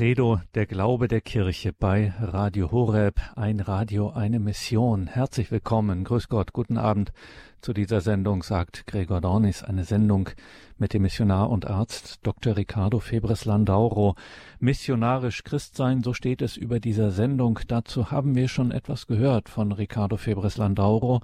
Credo, der Glaube der Kirche bei Radio Horeb, ein Radio, eine Mission. Herzlich willkommen, grüß Gott, guten Abend zu dieser Sendung, sagt Gregor Dornis, eine Sendung mit dem Missionar und Arzt Dr. Ricardo Febres Landauro. Missionarisch Christsein, so steht es über dieser Sendung. Dazu haben wir schon etwas gehört von Ricardo Febres Landauro.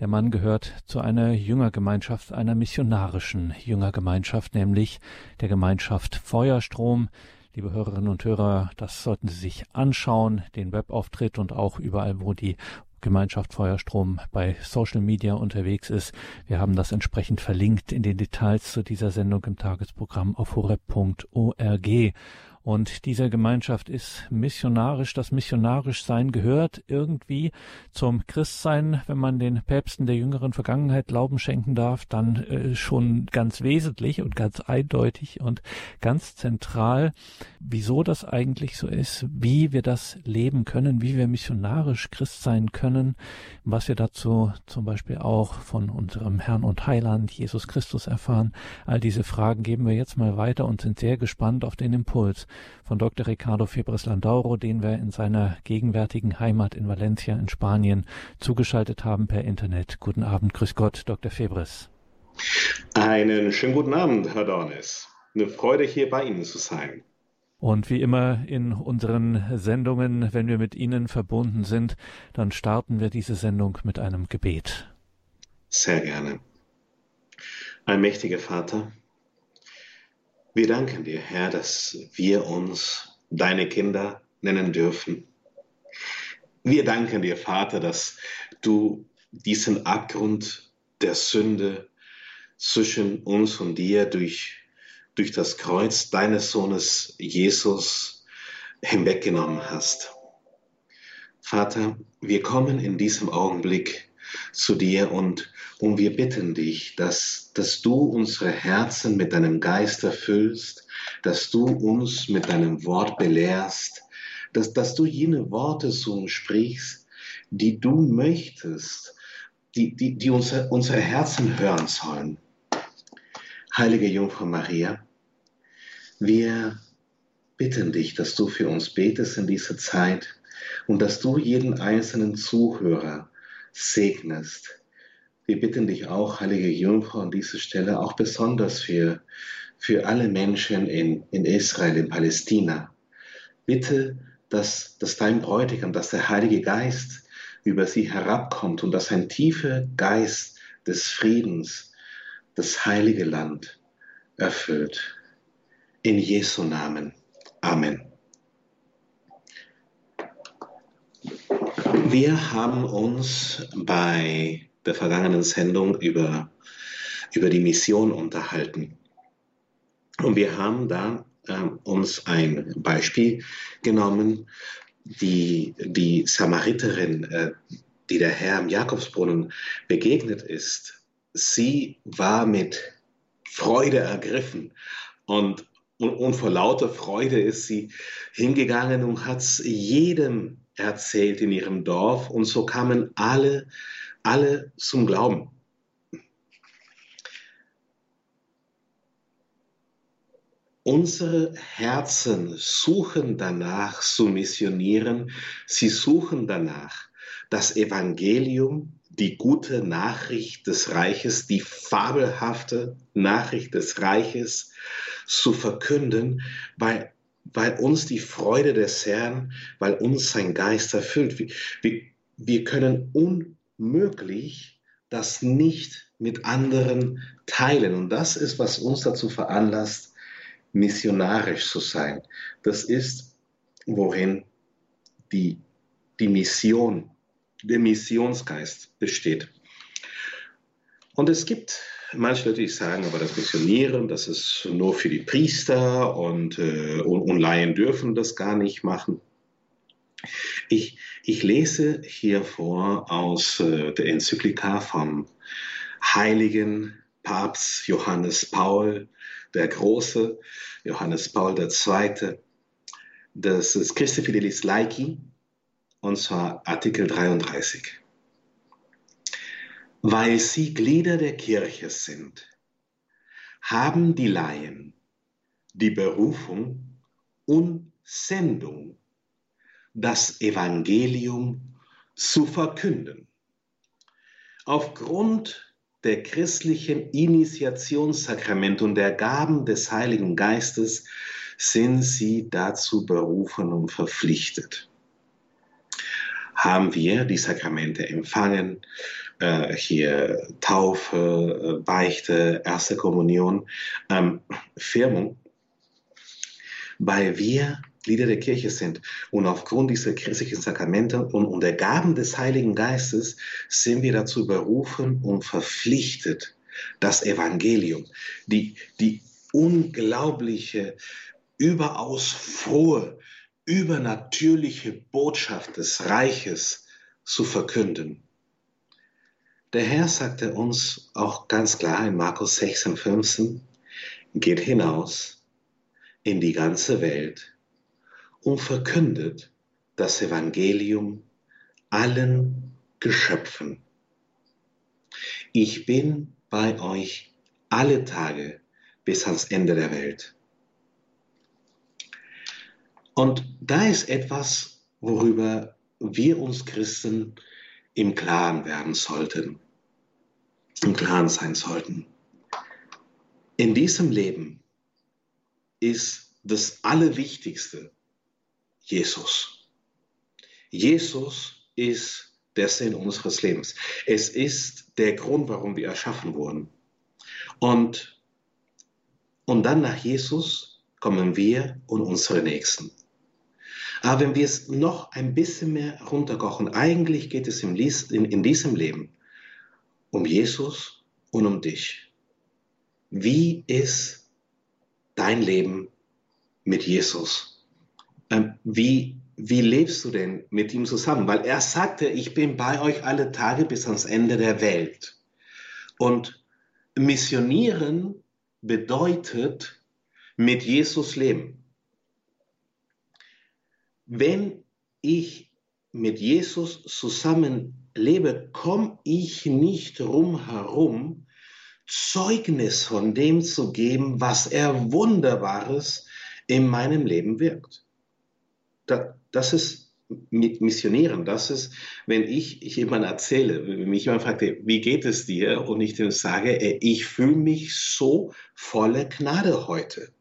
Der Mann gehört zu einer Jüngergemeinschaft, einer missionarischen Jüngergemeinschaft, nämlich der Gemeinschaft Feuerstrom, Liebe Hörerinnen und Hörer, das sollten Sie sich anschauen, den Webauftritt und auch überall, wo die Gemeinschaft Feuerstrom bei Social Media unterwegs ist. Wir haben das entsprechend verlinkt in den Details zu dieser Sendung im Tagesprogramm auf horeb.org. Und diese Gemeinschaft ist missionarisch. Das missionarisch Sein gehört irgendwie zum Christsein. Wenn man den Päpsten der jüngeren Vergangenheit Glauben schenken darf, dann äh, schon ganz wesentlich und ganz eindeutig und ganz zentral, wieso das eigentlich so ist, wie wir das leben können, wie wir missionarisch Christ sein können, was wir dazu zum Beispiel auch von unserem Herrn und Heiland Jesus Christus erfahren. All diese Fragen geben wir jetzt mal weiter und sind sehr gespannt auf den Impuls von Dr. Ricardo Febres Landauro, den wir in seiner gegenwärtigen Heimat in Valencia in Spanien zugeschaltet haben per Internet. Guten Abend, grüß Gott, Dr. Febres. Einen schönen guten Abend, Herr Dornes. Eine Freude, hier bei Ihnen zu sein. Und wie immer in unseren Sendungen, wenn wir mit Ihnen verbunden sind, dann starten wir diese Sendung mit einem Gebet. Sehr gerne. Ein mächtiger Vater, wir danken dir, Herr, dass wir uns deine Kinder nennen dürfen. Wir danken dir, Vater, dass du diesen Abgrund der Sünde zwischen uns und dir durch, durch das Kreuz deines Sohnes Jesus hinweggenommen hast. Vater, wir kommen in diesem Augenblick zu dir und, und wir bitten dich, dass, dass du unsere Herzen mit deinem Geist erfüllst, dass du uns mit deinem Wort belehrst, dass, dass du jene Worte zu uns sprichst, die du möchtest, die, die, die unsere, unsere Herzen hören sollen. Heilige Jungfrau Maria, wir bitten dich, dass du für uns betest in dieser Zeit und dass du jeden einzelnen Zuhörer segnest. Wir bitten dich auch, heilige Jungfrau, an dieser Stelle auch besonders für, für alle Menschen in, in Israel, in Palästina. Bitte, dass, dass dein Bräutigam, dass der Heilige Geist über sie herabkommt und dass ein tiefer Geist des Friedens das heilige Land erfüllt. In Jesu Namen. Amen. Wir haben uns bei der vergangenen Sendung über, über die Mission unterhalten. Und wir haben da äh, uns ein Beispiel genommen, die, die Samariterin, äh, die der Herr im Jakobsbrunnen begegnet ist. Sie war mit Freude ergriffen und, und, und vor lauter Freude ist sie hingegangen und hat jedem erzählt in ihrem Dorf und so kamen alle, alle zum Glauben. Unsere Herzen suchen danach zu missionieren, sie suchen danach, das Evangelium, die gute Nachricht des Reiches, die fabelhafte Nachricht des Reiches zu verkünden, weil weil uns die Freude des Herrn, weil uns sein Geist erfüllt. Wir, wir, wir können unmöglich das nicht mit anderen teilen. Und das ist, was uns dazu veranlasst, missionarisch zu sein. Das ist, worin die, die Mission, der Missionsgeist besteht. Und es gibt manche die sagen, aber das Missionieren, das ist nur für die Priester und, äh, und, und Laien dürfen das gar nicht machen. Ich, ich lese hier vor aus äh, der Enzyklika vom heiligen Papst Johannes Paul der Große, Johannes Paul II. Das ist Christi Fidelis Laiki, und zwar Artikel 33 weil sie Glieder der Kirche sind, haben die Laien die Berufung, Sendung, das Evangelium zu verkünden. Aufgrund der christlichen Initiationssakramente und der Gaben des Heiligen Geistes sind sie dazu berufen und verpflichtet. Haben wir die Sakramente empfangen, äh, hier Taufe, äh, Beichte, erste Kommunion, ähm, Firmung, weil wir Glieder der Kirche sind. Und aufgrund dieser christlichen Sakramente und, und der Gaben des Heiligen Geistes sind wir dazu berufen und verpflichtet, das Evangelium, die, die unglaubliche, überaus frohe, übernatürliche Botschaft des Reiches zu verkünden. Der Herr sagte uns auch ganz klar in Markus 16, 15, geht hinaus in die ganze Welt und verkündet das Evangelium allen Geschöpfen. Ich bin bei euch alle Tage bis ans Ende der Welt. Und da ist etwas, worüber wir uns Christen im Klaren werden sollten, im Klaren sein sollten. In diesem Leben ist das Allerwichtigste, Jesus. Jesus ist der Sinn unseres Lebens. Es ist der Grund, warum wir erschaffen wurden. Und, und dann nach Jesus kommen wir und unsere Nächsten. Aber wenn wir es noch ein bisschen mehr runterkochen, eigentlich geht es in, diesem Leben um Jesus und um dich. Wie ist dein Leben mit Jesus? ähm, wie, wie lebst du denn mit ihm zusammen? Weil er sagte, ich bin bei euch alle Tage bis ans Ende der Welt. Und missionieren bedeutet mit Jesus leben. Wenn ich mit Jesus zusammen lebe, komme ich nicht rum herum, Zeugnis von dem zu geben, was er Wunderbares in meinem Leben wirkt das ist mit Missionieren, das ist, wenn ich, ich jemand erzähle, wenn mich jemand fragt, wie geht es dir? Und ich dem sage, ich fühle mich so voller Gnade heute.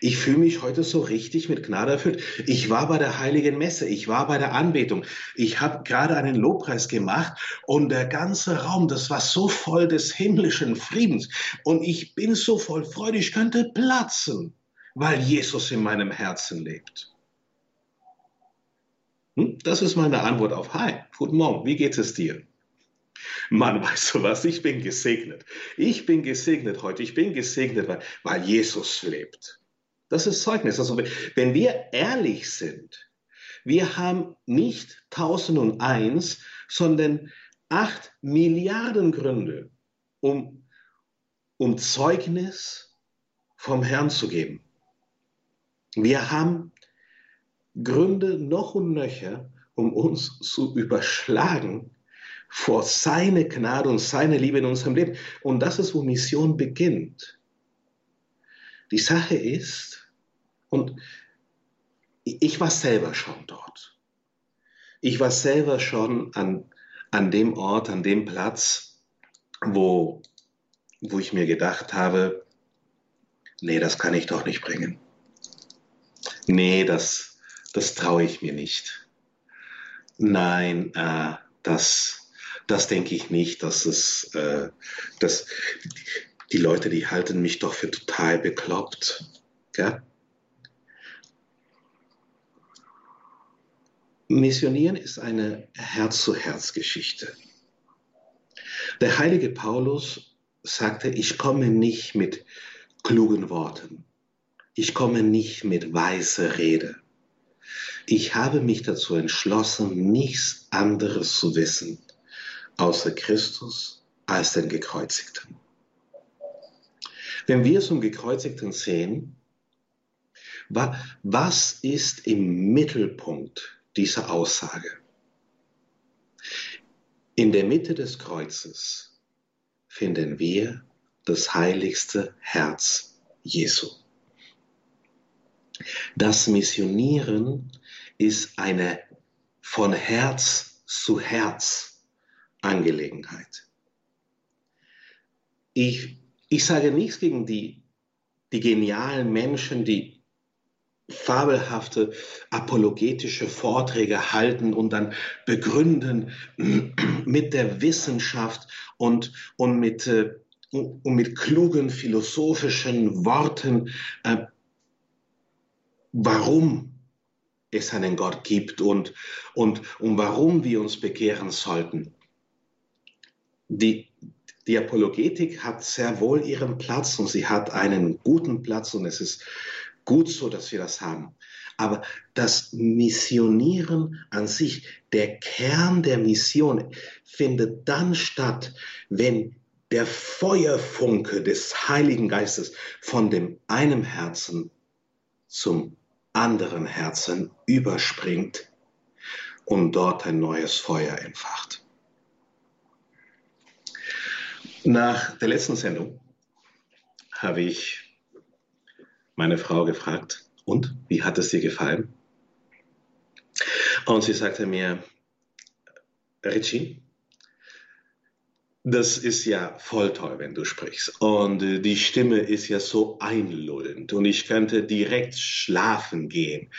Ich fühle mich heute so richtig mit Gnade erfüllt. Ich war bei der heiligen Messe, ich war bei der Anbetung, ich habe gerade einen Lobpreis gemacht und der ganze Raum, das war so voll des himmlischen Friedens und ich bin so voll Freude, ich könnte platzen, weil Jesus in meinem Herzen lebt. Hm? Das ist meine Antwort auf Hi, guten Morgen, wie geht es dir? Mann, weißt du was, ich bin gesegnet. Ich bin gesegnet heute, ich bin gesegnet, weil, weil Jesus lebt. Das ist Zeugnis. Also wenn wir ehrlich sind, wir haben nicht 1001, sondern 8 Milliarden Gründe, um, um Zeugnis vom Herrn zu geben. Wir haben Gründe noch und nöcher, um uns zu überschlagen vor seine Gnade und seine Liebe in unserem Leben. Und das ist, wo Mission beginnt. Die Sache ist, und ich war selber schon dort. Ich war selber schon an, an dem Ort, an dem Platz, wo, wo ich mir gedacht habe, nee, das kann ich doch nicht bringen. Nee, das, das traue ich mir nicht. Nein, äh, das, das denke ich nicht. Das ist, äh, das, die Leute, die halten mich doch für total bekloppt. Gell? Missionieren ist eine Herz-zu-Herz-Geschichte. Der heilige Paulus sagte, ich komme nicht mit klugen Worten. Ich komme nicht mit weißer Rede. Ich habe mich dazu entschlossen, nichts anderes zu wissen, außer Christus als den Gekreuzigten. Wenn wir es um Gekreuzigten sehen, was ist im Mittelpunkt dieser Aussage? In der Mitte des Kreuzes finden wir das heiligste Herz Jesu. Das Missionieren ist eine von Herz zu Herz Angelegenheit. Ich, ich sage nichts gegen die, die genialen Menschen, die fabelhafte apologetische Vorträge halten und dann begründen mit der Wissenschaft und, und, mit, äh, und mit klugen philosophischen Worten, äh, warum es einen Gott gibt und, und, und warum wir uns bekehren sollten. Die, die Apologetik hat sehr wohl ihren Platz und sie hat einen guten Platz und es ist gut so, dass wir das haben. Aber das Missionieren an sich, der Kern der Mission, findet dann statt, wenn der Feuerfunke des Heiligen Geistes von dem einen Herzen zum anderen Herzen überspringt und dort ein neues Feuer entfacht. Nach der letzten Sendung habe ich meine Frau gefragt, und wie hat es dir gefallen? Und sie sagte mir, Richie, das ist ja voll toll, wenn du sprichst. Und äh, die Stimme ist ja so einlullend und ich könnte direkt schlafen gehen.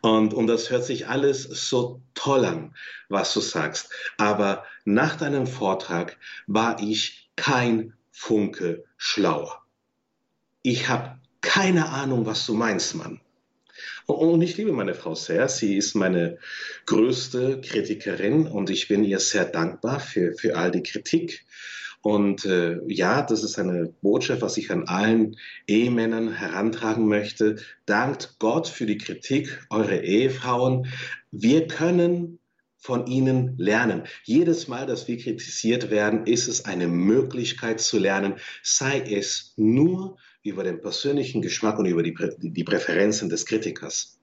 Und, und das hört sich alles so toll an, was du sagst. Aber nach deinem Vortrag war ich kein Funke schlauer. Ich habe keine Ahnung, was du meinst, Mann. Und ich liebe meine Frau sehr. Sie ist meine größte Kritikerin und ich bin ihr sehr dankbar für, für all die Kritik. Und äh, ja, das ist eine Botschaft, was ich an allen Ehemännern herantragen möchte. Dankt Gott für die Kritik, eure Ehefrauen. Wir können von ihnen lernen. Jedes Mal, dass wir kritisiert werden, ist es eine Möglichkeit zu lernen, sei es nur über den persönlichen Geschmack und über die, die Präferenzen des Kritikers.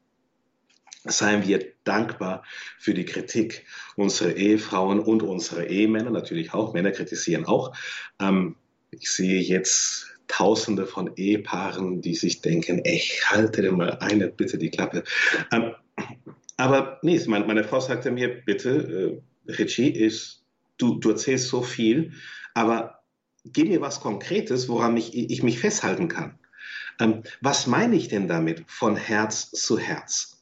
Seien wir dankbar für die Kritik unserer Ehefrauen und unserer Ehemänner, natürlich auch, Männer kritisieren auch. Ähm, ich sehe jetzt Tausende von Ehepaaren, die sich denken, ich halte dir mal eine, bitte die Klappe. Ähm, aber nee, meine, meine, Frau sagte mir, bitte, äh, Richie, ist, du, du erzählst so viel, aber gib mir was Konkretes, woran ich, ich mich festhalten kann. Ähm, was meine ich denn damit von Herz zu Herz?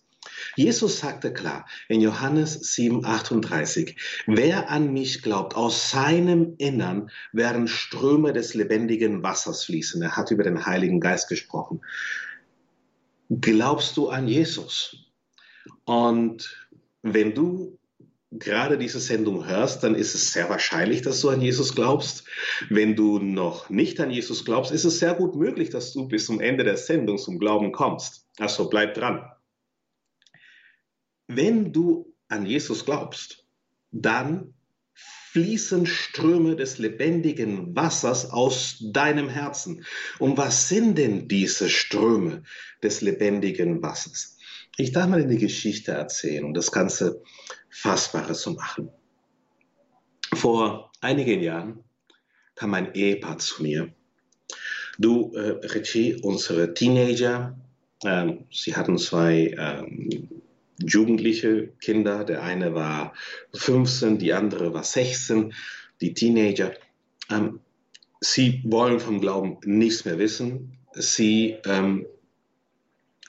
Jesus sagte klar in Johannes 7, 38, wer an mich glaubt, aus seinem Innern werden Ströme des lebendigen Wassers fließen. Er hat über den Heiligen Geist gesprochen. Glaubst du an Jesus? Und wenn du gerade diese Sendung hörst, dann ist es sehr wahrscheinlich, dass du an Jesus glaubst. Wenn du noch nicht an Jesus glaubst, ist es sehr gut möglich, dass du bis zum Ende der Sendung zum Glauben kommst. Also bleib dran. Wenn du an Jesus glaubst, dann fließen Ströme des lebendigen Wassers aus deinem Herzen. Und was sind denn diese Ströme des lebendigen Wassers? Ich darf mal eine Geschichte erzählen, um das Ganze fassbarer zu machen. Vor einigen Jahren kam ein Ehepaar zu mir. Du, äh, Richie, unsere Teenager, äh, sie hatten zwei äh, jugendliche Kinder. Der eine war 15, die andere war 16, die Teenager. Ähm, sie wollen vom Glauben nichts mehr wissen. Sie ähm,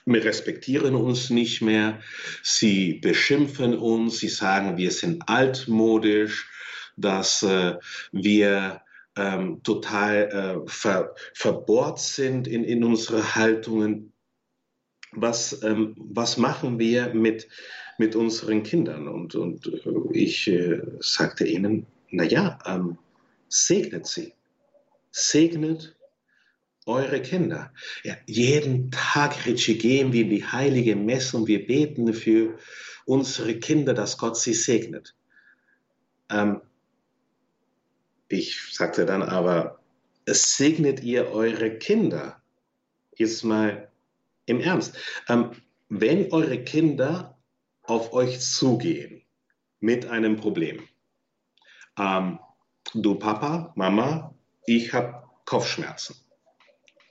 respektieren uns nicht mehr, sie beschimpfen uns, sie sagen, wir sind altmodisch, dass äh, wir ähm, total äh, ver, verbohrt sind in, in unsere Haltungen. Was, ähm, was machen wir mit, mit unseren Kindern? Und, und äh, ich äh, sagte ihnen, naja, ähm, segnet sie. Segnet eure Kinder. Ja, jeden Tag, Richie, gehen wir in die heilige Messe und wir beten für unsere Kinder, dass Gott sie segnet. Ähm, ich sagte dann aber, segnet ihr eure Kinder? Jetzt mal im Ernst. Ähm, wenn eure Kinder auf euch zugehen mit einem Problem, ähm, du Papa, Mama, ich habe Kopfschmerzen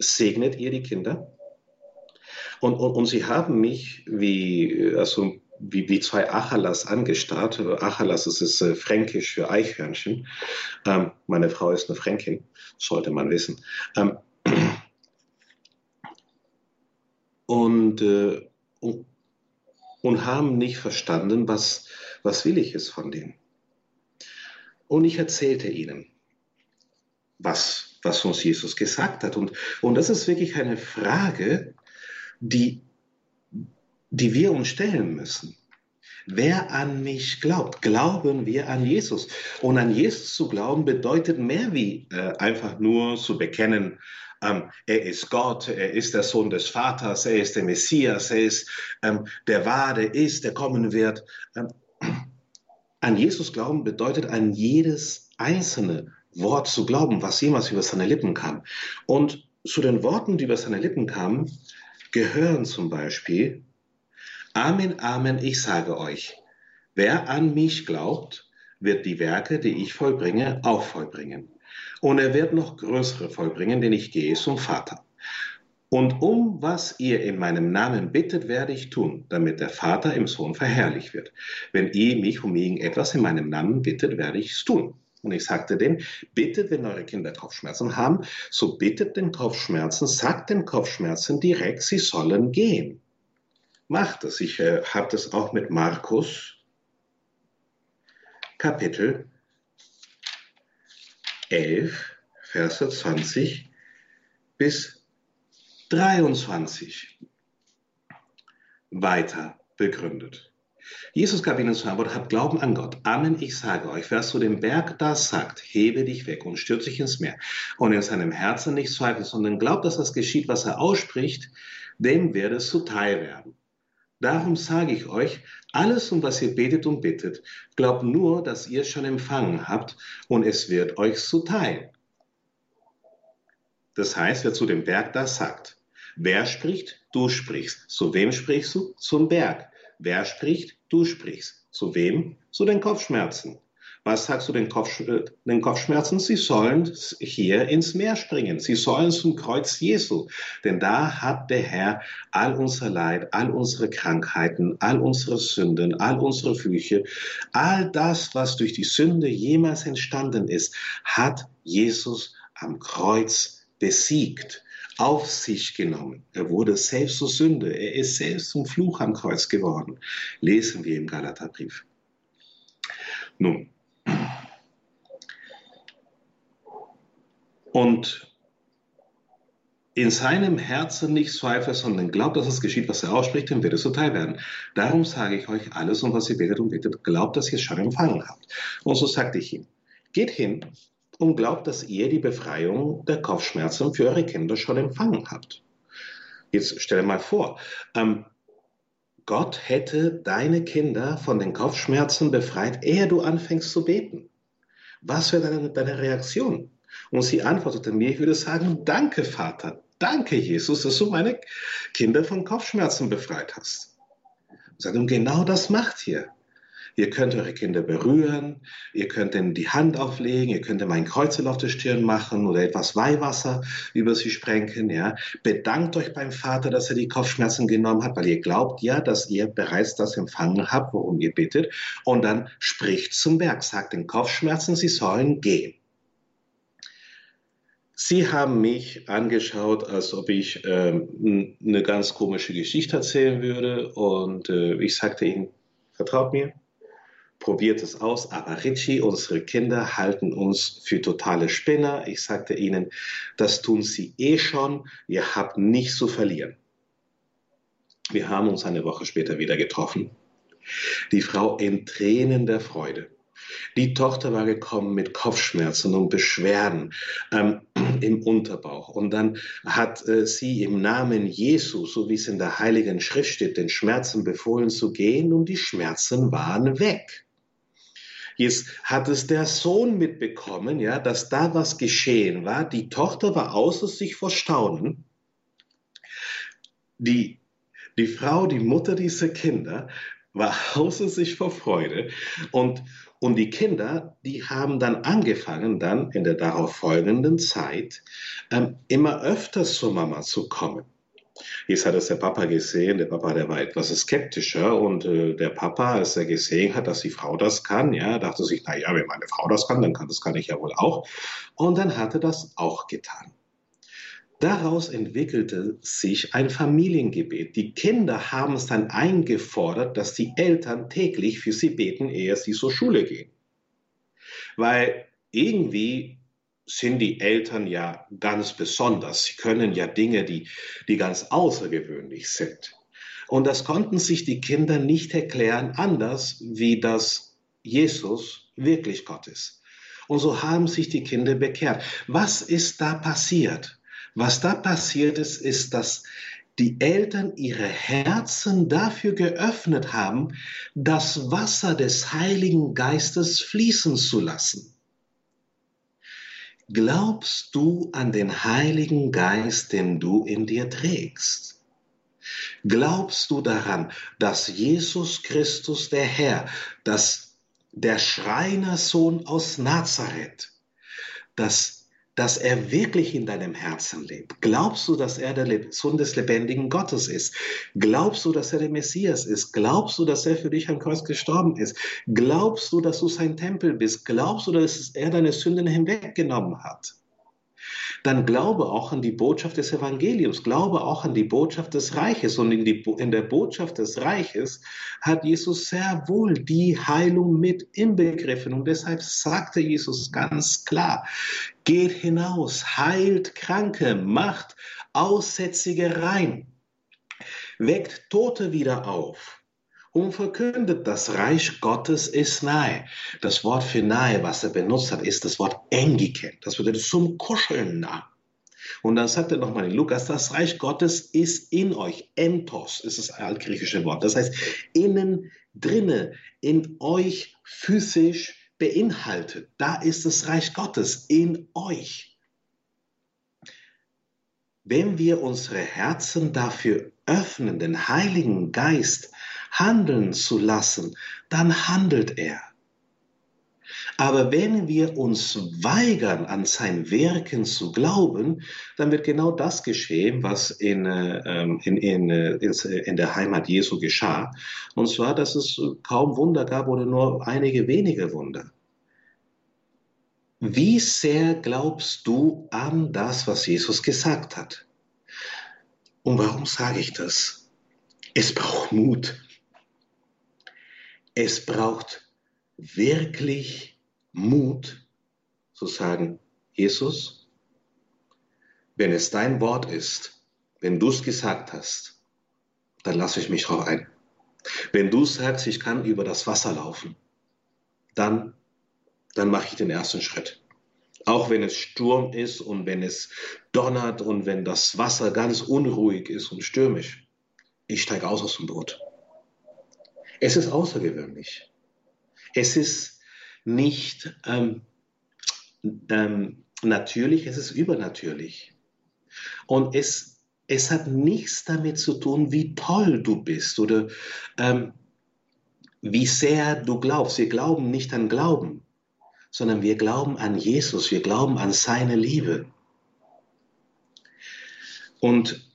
segnet ihr die Kinder? Und, und, und sie haben mich wie, also wie, wie zwei Achalas angestarrt. Achalas ist, ist äh, fränkisch für Eichhörnchen. Ähm, meine Frau ist eine Fränkin, sollte man wissen. Ähm, und, äh, und, und, haben nicht verstanden, was, was will ich es von denen. Und ich erzählte ihnen, was, was uns Jesus gesagt hat. Und, und das ist wirklich eine Frage, die die wir uns stellen müssen. Wer an mich glaubt, glauben wir an Jesus. Und an Jesus zu glauben bedeutet mehr wie äh, einfach nur zu bekennen, ähm, er ist Gott, er ist der Sohn des Vaters, er ist der Messias, er ist ähm, der war, der ist, der kommen wird. Ähm, an Jesus glauben bedeutet an jedes einzelne Wort zu glauben, was jemals über seine Lippen kam. Und zu den Worten, die über seine Lippen kamen, gehören zum Beispiel Amen, Amen, ich sage euch, wer an mich glaubt, wird die Werke, die ich vollbringe, auch vollbringen. Und er wird noch größere vollbringen, denn ich gehe zum Vater. Und um was ihr in meinem Namen bittet, werde ich tun, damit der Vater im Sohn verherrlicht wird. Wenn ihr mich um irgendetwas in meinem Namen bittet, werde ich es tun. Und ich sagte denen, bittet, wenn eure Kinder Kopfschmerzen haben, so bittet den Kopfschmerzen, sagt den Kopfschmerzen direkt, sie sollen gehen macht es. Ich äh, habe das auch mit Markus, Kapitel 11, Verse 20 bis 23 weiter begründet. Jesus gab ihnen zur Antwort, habt Glauben an Gott. Amen, ich sage euch, wer zu dem Berg das sagt, hebe dich weg und stürze dich ins Meer. Und in seinem Herzen nicht zweifelt, sondern glaubt, dass das geschieht, was er ausspricht, dem wird es zuteil werden. Darum sage ich euch, alles, um was ihr betet und bittet, glaubt nur, dass ihr schon empfangen habt und es wird euch zuteil. Das heißt, wer zu dem Berg das sagt. Wer spricht? Du sprichst. Zu wem sprichst du? Zum Berg. Wer spricht? Du sprichst. Zu wem? Zu den Kopfschmerzen. Was sagst du den, Kopf, den Kopfschmerzen? Sie sollen hier ins Meer springen. Sie sollen zum Kreuz Jesu. Denn da hat der Herr all unser Leid, all unsere Krankheiten, all unsere Sünden, all unsere Flüche, all das, was durch die Sünde jemals entstanden ist, hat Jesus am Kreuz besiegt auf sich genommen. Er wurde selbst zur Sünde. Er ist selbst zum Fluch am Kreuz geworden. Lesen wir im Galaterbrief. Nun, und in seinem Herzen nicht zweifelt, sondern glaubt, dass es geschieht, was er ausspricht, dann wird es zuteil werden. Darum sage ich euch alles, um was ihr betet und betet, glaubt, dass ihr es schon empfangen habt. Und so sagte ich ihm, geht hin und glaubt, dass ihr die Befreiung der Kopfschmerzen für eure Kinder schon empfangen habt. Jetzt stell dir mal vor, ähm, Gott hätte deine Kinder von den Kopfschmerzen befreit, ehe du anfängst zu beten. Was wäre deine, deine Reaktion? Und sie antwortete mir, ich würde sagen, danke Vater, danke Jesus, dass du meine Kinder von Kopfschmerzen befreit hast. Und sagte, und genau das macht ihr. Ihr könnt eure Kinder berühren, ihr könnt ihnen die Hand auflegen, ihr könnt ihm ein Kreuzel auf der Stirn machen oder etwas Weihwasser über sie sprenken. Ja. Bedankt euch beim Vater, dass er die Kopfschmerzen genommen hat, weil ihr glaubt ja, dass ihr bereits das empfangen habt, worum ihr bittet. Und dann spricht zum Berg, sagt den Kopfschmerzen, sie sollen gehen. Sie haben mich angeschaut, als ob ich ähm, eine ganz komische Geschichte erzählen würde. Und äh, ich sagte ihnen, vertraut mir, probiert es aus. Aber Richie, unsere Kinder halten uns für totale Spinner. Ich sagte ihnen, das tun sie eh schon. Ihr habt nichts zu verlieren. Wir haben uns eine Woche später wieder getroffen. Die Frau in Tränen der Freude. Die Tochter war gekommen mit Kopfschmerzen und Beschwerden ähm, im Unterbauch. Und dann hat äh, sie im Namen Jesu, so wie es in der Heiligen Schrift steht, den Schmerzen befohlen zu gehen und die Schmerzen waren weg. Jetzt hat es der Sohn mitbekommen, ja, dass da was geschehen war. Die Tochter war außer sich vor Staunen. Die, die Frau, die Mutter dieser Kinder, war außer sich vor Freude. Und, und die Kinder, die haben dann angefangen, dann in der darauf folgenden Zeit ähm, immer öfter zur Mama zu kommen. Jetzt hat es der Papa gesehen, der Papa, der war etwas skeptischer und äh, der Papa, als er gesehen hat, dass die Frau das kann, ja, dachte sich, na ja, wenn meine Frau das kann, dann kann das kann ich ja wohl auch. Und dann hat er das auch getan. Daraus entwickelte sich ein Familiengebet. Die Kinder haben es dann eingefordert, dass die Eltern täglich für sie beten, ehe sie zur Schule gehen. Weil irgendwie sind die Eltern ja ganz besonders. Sie können ja Dinge, die, die ganz außergewöhnlich sind. Und das konnten sich die Kinder nicht erklären anders, wie das Jesus wirklich Gott ist. Und so haben sich die Kinder bekehrt. Was ist da passiert? Was da passiert ist, ist, dass die Eltern ihre Herzen dafür geöffnet haben, das Wasser des Heiligen Geistes fließen zu lassen. Glaubst du an den Heiligen Geist, den du in dir trägst? Glaubst du daran, dass Jesus Christus der Herr, dass der Schreinersohn aus Nazareth, dass dass er wirklich in deinem Herzen lebt? Glaubst du, dass er der Sohn des lebendigen Gottes ist? Glaubst du, dass er der Messias ist? Glaubst du, dass er für dich am Kreuz gestorben ist? Glaubst du, dass du sein Tempel bist? Glaubst du, dass er deine Sünden hinweggenommen hat? Dann glaube auch an die Botschaft des Evangeliums, glaube auch an die Botschaft des Reiches. Und in, die, in der Botschaft des Reiches hat Jesus sehr wohl die Heilung mit inbegriffen. Und deshalb sagte Jesus ganz klar, geht hinaus, heilt Kranke, macht Aussätzige rein, weckt Tote wieder auf und verkündet, das Reich Gottes ist nahe. Das Wort für nahe, was er benutzt hat, ist das Wort engike. Das bedeutet zum Kuscheln nah. Und dann sagt er nochmal in Lukas, das Reich Gottes ist in euch. Entos ist das altgriechische Wort. Das heißt, innen drinne, in euch physisch beinhaltet. Da ist das Reich Gottes in euch. Wenn wir unsere Herzen dafür öffnen, den Heiligen Geist handeln zu lassen, dann handelt er. Aber wenn wir uns weigern, an sein Wirken zu glauben, dann wird genau das geschehen, was in, ähm, in, in, äh, in der Heimat Jesu geschah. Und zwar, dass es kaum Wunder gab oder nur einige wenige Wunder. Wie sehr glaubst du an das, was Jesus gesagt hat? Und warum sage ich das? Es braucht Mut. Es braucht wirklich Mut zu sagen, Jesus, wenn es dein Wort ist, wenn du es gesagt hast, dann lasse ich mich drauf ein. Wenn du sagst, ich kann über das Wasser laufen, dann, dann mache ich den ersten Schritt. Auch wenn es Sturm ist und wenn es donnert und wenn das Wasser ganz unruhig ist und stürmisch. Ich steige aus aus dem Boot. Es ist außergewöhnlich. Es ist nicht ähm, ähm, natürlich, es ist übernatürlich. Und es, es hat nichts damit zu tun, wie toll du bist oder ähm, wie sehr du glaubst. Wir glauben nicht an Glauben, sondern wir glauben an Jesus, wir glauben an seine Liebe. Und,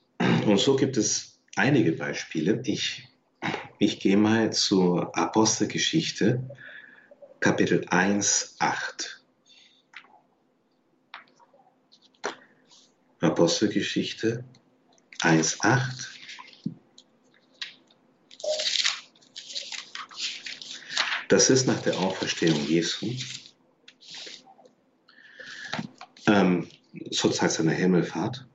und so gibt es einige Beispiele. Ich ich gehe mal zur Apostelgeschichte, Kapitel 1, 8. Apostelgeschichte 1, 8. Das ist nach der Auferstehung Jesu, ähm, Zeit seiner Himmelfahrt.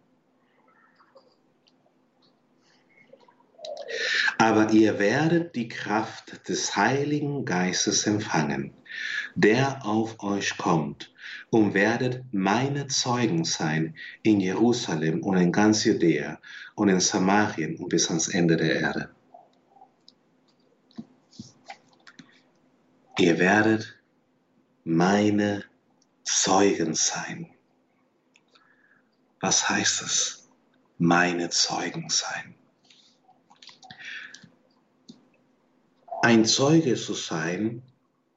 Aber ihr werdet die Kraft des Heiligen Geistes empfangen, der auf euch kommt, und werdet meine Zeugen sein in Jerusalem und in ganz Judäa und in Samarien und bis ans Ende der Erde. Ihr werdet meine Zeugen sein. Was heißt es? Meine Zeugen sein. Ein Zeuge zu sein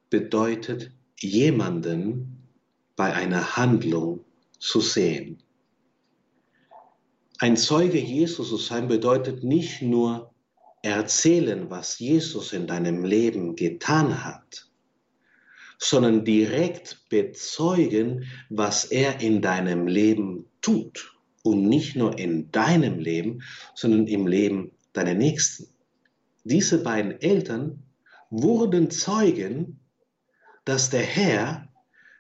bedeutet, jemanden bei einer Handlung zu sehen. Ein Zeuge Jesus zu sein bedeutet nicht nur erzählen, was Jesus in deinem Leben getan hat, sondern direkt bezeugen, was er in deinem Leben tut. Und nicht nur in deinem Leben, sondern im Leben deiner Nächsten. Diese beiden Eltern wurden Zeugen, dass der Herr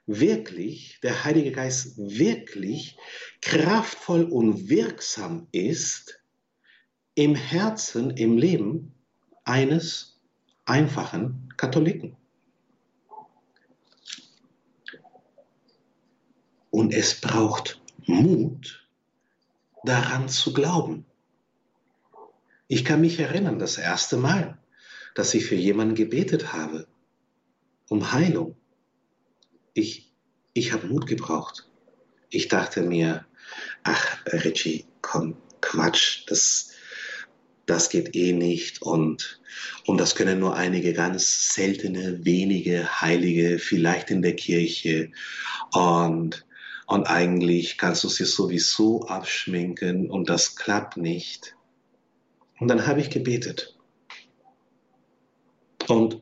wirklich, der Heilige Geist wirklich kraftvoll und wirksam ist im Herzen, im Leben eines einfachen Katholiken. Und es braucht Mut, daran zu glauben. Ich kann mich erinnern, das erste Mal, dass ich für jemanden gebetet habe, um Heilung. Ich, ich habe Mut gebraucht. Ich dachte mir, ach, Richie, komm, Quatsch, das, das geht eh nicht und, und das können nur einige ganz seltene, wenige Heilige vielleicht in der Kirche und und eigentlich kannst du sie sowieso abschminken und das klappt nicht. Und dann habe ich gebetet. Und,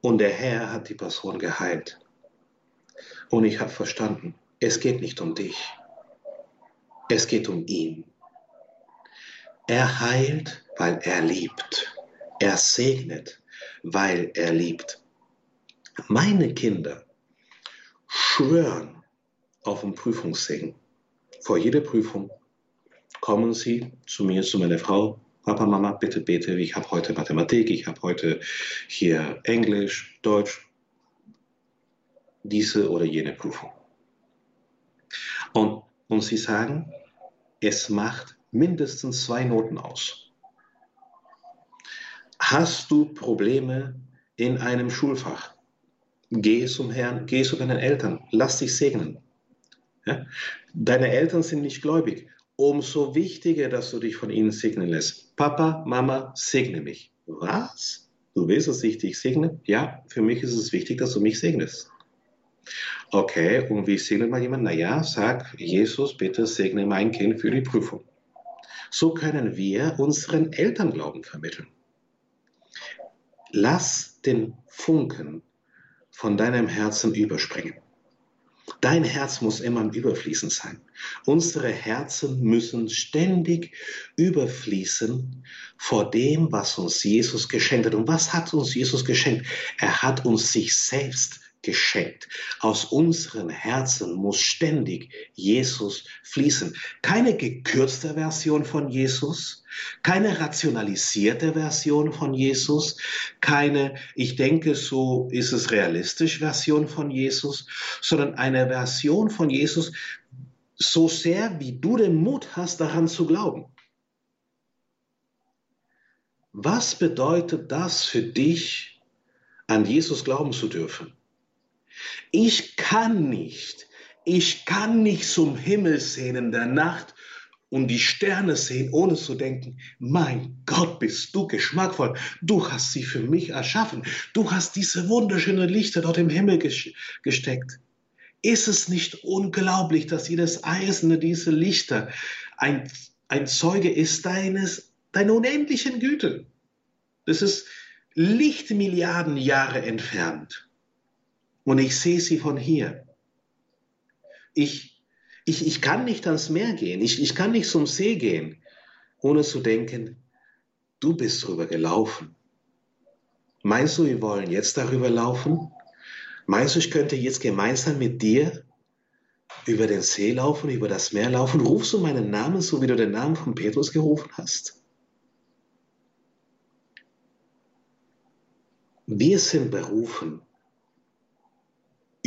und der Herr hat die Person geheilt. Und ich habe verstanden, es geht nicht um dich. Es geht um ihn. Er heilt, weil er liebt. Er segnet, weil er liebt. Meine Kinder schwören auf dem Prüfungssegen. Vor jeder Prüfung kommen sie zu mir, zu meiner Frau, Papa, Mama, bitte bete, ich habe heute Mathematik, ich habe heute hier Englisch, Deutsch, diese oder jene Prüfung. Und, und sie sagen, es macht mindestens zwei Noten aus. Hast du Probleme in einem Schulfach? Geh zum Herrn, geh zu deinen Eltern, lass dich segnen. Ja? Deine Eltern sind nicht gläubig. Umso wichtiger, dass du dich von ihnen segnen lässt. Papa, Mama, segne mich. Was? Du willst, dass ich dich segne? Ja, für mich ist es wichtig, dass du mich segnest. Okay, und wie segnet man jemanden? Naja, sag, Jesus, bitte segne mein Kind für die Prüfung. So können wir unseren Eltern Glauben vermitteln. Lass den Funken von deinem Herzen überspringen. Dein Herz muss immer im Überfließen sein. Unsere Herzen müssen ständig überfließen vor dem, was uns Jesus geschenkt hat. Und was hat uns Jesus geschenkt? Er hat uns sich selbst geschenkt. Aus unseren Herzen muss ständig Jesus fließen. Keine gekürzte Version von Jesus, keine rationalisierte Version von Jesus, keine, ich denke, so ist es realistisch Version von Jesus, sondern eine Version von Jesus, so sehr wie du den Mut hast, daran zu glauben. Was bedeutet das für dich, an Jesus glauben zu dürfen? Ich kann nicht, ich kann nicht zum Himmel sehen in der Nacht und die Sterne sehen, ohne zu denken, mein Gott, bist du geschmackvoll. Du hast sie für mich erschaffen. Du hast diese wunderschönen Lichter dort im Himmel gesteckt. Ist es nicht unglaublich, dass jedes einzelne dieser Lichter ein, ein Zeuge ist deines, deiner unendlichen Güte? Das ist Lichtmilliarden Jahre entfernt. Und ich sehe sie von hier. Ich, ich, ich kann nicht ans Meer gehen, ich, ich kann nicht zum See gehen, ohne zu denken, du bist drüber gelaufen. Meinst du, wir wollen jetzt darüber laufen? Meinst du, ich könnte jetzt gemeinsam mit dir über den See laufen, über das Meer laufen? Rufst du meinen Namen, so wie du den Namen von Petrus gerufen hast? Wir sind berufen,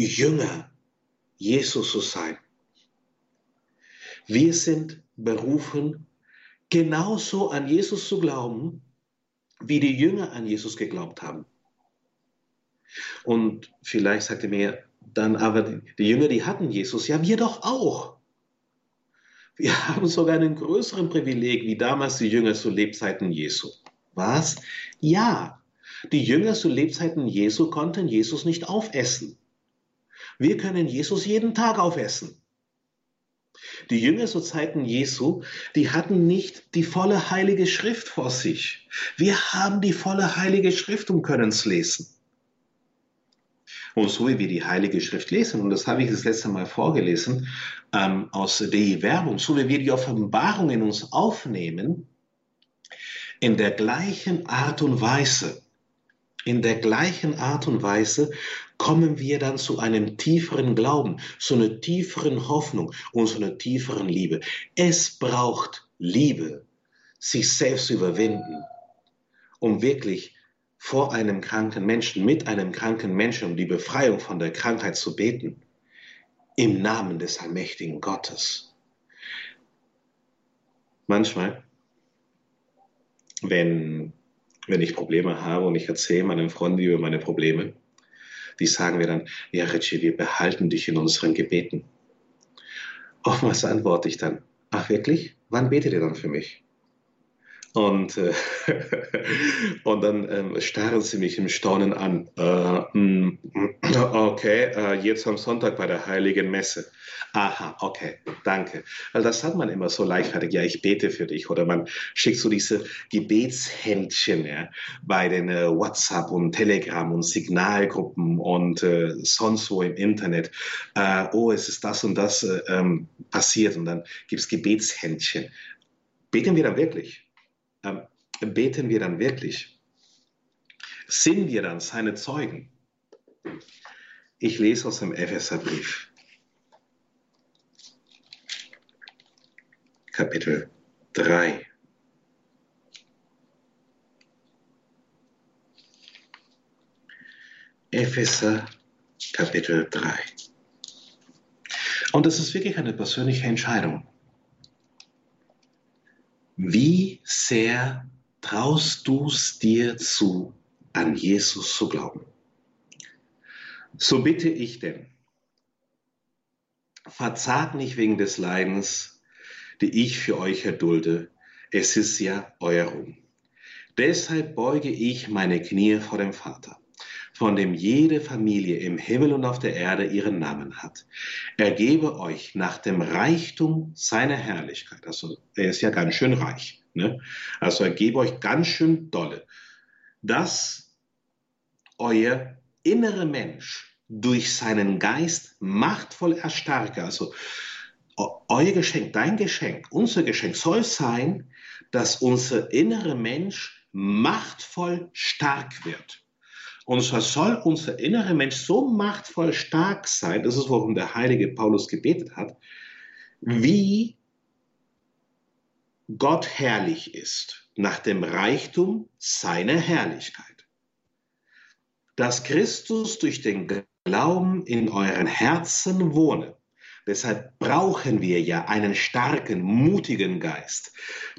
Jünger Jesus zu sein. Wir sind berufen, genauso an Jesus zu glauben, wie die Jünger an Jesus geglaubt haben. Und vielleicht sagt er mir dann, aber die Jünger, die hatten Jesus, ja, wir doch auch. Wir haben sogar einen größeren Privileg wie damals die Jünger zu Lebzeiten Jesu. Was? Ja, die Jünger zu Lebzeiten Jesu konnten Jesus nicht aufessen. Wir können Jesus jeden Tag aufessen. Die Jünger zu Zeiten Jesu, die hatten nicht die volle Heilige Schrift vor sich. Wir haben die volle Heilige Schrift und können es lesen. Und so wie wir die Heilige Schrift lesen, und das habe ich das letzte Mal vorgelesen ähm, aus der Werbung, so wie wir die Offenbarung in uns aufnehmen, in der gleichen Art und Weise, in der gleichen Art und Weise kommen wir dann zu einem tieferen Glauben, zu einer tieferen Hoffnung und zu einer tieferen Liebe. Es braucht Liebe, sich selbst zu überwinden, um wirklich vor einem kranken Menschen, mit einem kranken Menschen um die Befreiung von der Krankheit zu beten. Im Namen des allmächtigen Gottes. Manchmal, wenn, wenn ich Probleme habe und ich erzähle meinen Freunden über meine Probleme, die sagen mir dann, ja Richie, wir behalten dich in unseren Gebeten. Oftmals antworte ich dann, ach wirklich? Wann betet ihr dann für mich? Und, äh, und dann ähm, starren sie mich im Staunen an. Äh, mm, okay, äh, jetzt am Sonntag bei der Heiligen Messe. Aha, okay, danke. Weil das hat man immer so leichtfertig. Ja, ich bete für dich. Oder man schickt so diese Gebetshändchen ja, bei den äh, WhatsApp und Telegram und Signalgruppen und äh, sonst wo im Internet. Äh, oh, es ist das und das äh, ähm, passiert. Und dann gibt es Gebetshändchen. Beten wir dann wirklich? Beten wir dann wirklich? Sind wir dann seine Zeugen? Ich lese aus dem Epheserbrief, Kapitel 3. Epheser Kapitel 3. Und das ist wirklich eine persönliche Entscheidung. Wie sehr traust du es dir zu, an Jesus zu glauben? So bitte ich denn, verzagt nicht wegen des Leidens, die ich für euch erdulde. Es ist ja euer Ruhm. Deshalb beuge ich meine Knie vor dem Vater von dem jede Familie im Himmel und auf der Erde ihren Namen hat. Er gebe euch nach dem Reichtum seiner Herrlichkeit, also er ist ja ganz schön reich, ne? also er gebe euch ganz schön dolle, dass euer innere Mensch durch seinen Geist machtvoll erstarke, also euer Geschenk, dein Geschenk, unser Geschenk soll sein, dass unser innere Mensch machtvoll stark wird. Und so soll unser innerer Mensch so machtvoll stark sein, das ist, worum der heilige Paulus gebetet hat, wie Gott herrlich ist, nach dem Reichtum seiner Herrlichkeit. Dass Christus durch den Glauben in euren Herzen wohne. Deshalb brauchen wir ja einen starken, mutigen Geist,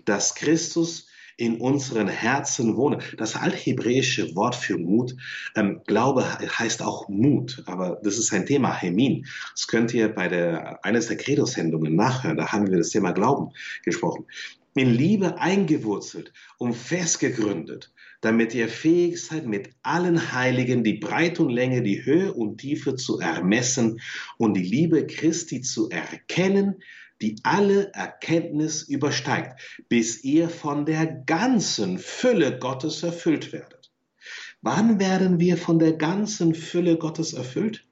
dass Christus in unseren Herzen wohne. Das althebräische Wort für Mut, ähm, Glaube heißt auch Mut, aber das ist ein Thema, Hemin. Das könnt ihr bei der, eines der Credo-Sendungen nachhören, da haben wir das Thema Glauben gesprochen. In Liebe eingewurzelt und festgegründet, damit ihr fähig seid, mit allen Heiligen die Breite und Länge, die Höhe und Tiefe zu ermessen und die Liebe Christi zu erkennen, die alle Erkenntnis übersteigt, bis ihr von der ganzen Fülle Gottes erfüllt werdet. Wann werden wir von der ganzen Fülle Gottes erfüllt?